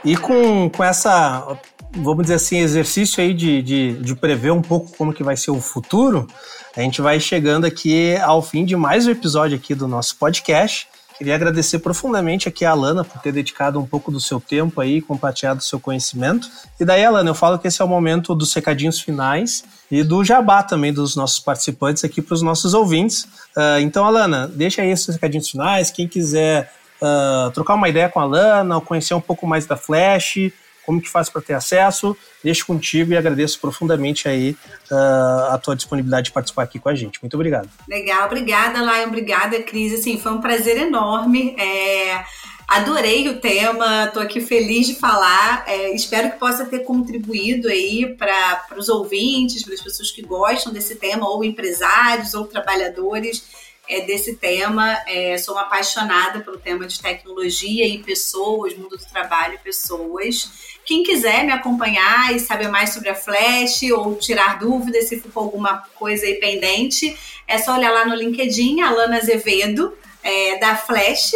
B: E com, com essa, vamos dizer assim, exercício aí de, de, de prever um pouco como que vai ser o futuro, a gente vai chegando aqui ao fim de mais um episódio aqui do nosso podcast. Queria agradecer profundamente aqui a Alana por ter dedicado um pouco do seu tempo aí, compartilhado seu conhecimento. E daí, Alana, eu falo que esse é o momento dos recadinhos finais e do jabá também dos nossos participantes aqui para os nossos ouvintes. Uh, então, Alana, deixa aí esses recadinhos finais. Quem quiser uh, trocar uma ideia com a Alana, ou conhecer um pouco mais da Flash, como que faz para ter acesso, deixo contigo e agradeço profundamente aí uh, a tua disponibilidade de participar aqui com a gente. Muito obrigado.
D: Legal, obrigada, Lion, obrigada, Cris. Assim, foi um prazer enorme. É... Adorei o tema, estou aqui feliz de falar. É, espero que possa ter contribuído aí para os ouvintes, para as pessoas que gostam desse tema, ou empresários, ou trabalhadores é, desse tema. É, sou uma apaixonada pelo tema de tecnologia e pessoas, mundo do trabalho e pessoas. Quem quiser me acompanhar e saber mais sobre a Flash ou tirar dúvidas se for alguma coisa aí pendente, é só olhar lá no LinkedIn, Alana Azevedo, é, da Flash,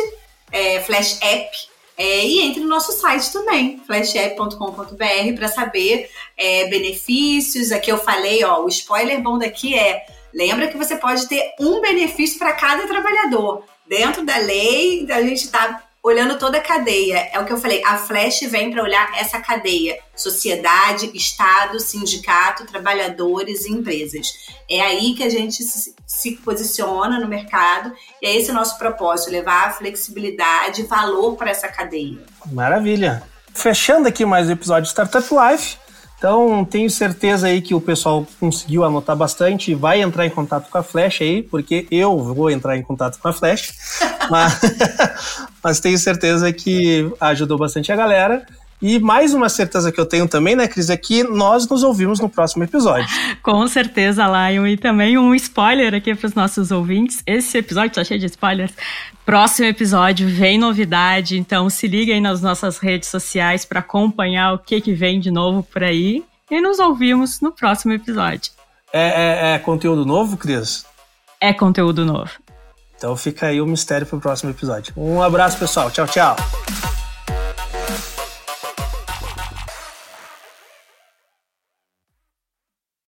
D: é, Flash App. É, e entre no nosso site também, flashapp.com.br, para saber é, benefícios. Aqui eu falei, ó, o spoiler bom daqui é: lembra que você pode ter um benefício para cada trabalhador. Dentro da lei, a gente está olhando toda a cadeia. É o que eu falei, a Flash vem para olhar essa cadeia: sociedade, Estado, sindicato, trabalhadores e empresas. É aí que a gente se, posiciona no mercado e é esse o nosso propósito: levar flexibilidade e valor para essa cadeia.
B: Maravilha! Fechando aqui mais um episódio de Startup Life. Então, tenho certeza aí que o pessoal conseguiu anotar bastante e vai entrar em contato com a Flash aí, porque eu vou entrar em contato com a Flash. mas, mas tenho certeza que ajudou bastante a galera. E mais uma certeza que eu tenho também, né, Cris, é que nós nos ouvimos no próximo episódio.
C: Com certeza, Lion. E também um spoiler aqui para os nossos ouvintes. Esse episódio está cheio de spoilers. Próximo episódio vem novidade, então se liga aí nas nossas redes sociais para acompanhar o que, que vem de novo por aí. E nos ouvimos no próximo episódio.
B: É, é, é conteúdo novo, Cris?
C: É conteúdo novo.
B: Então fica aí o mistério pro próximo episódio. Um abraço, pessoal. Tchau, tchau.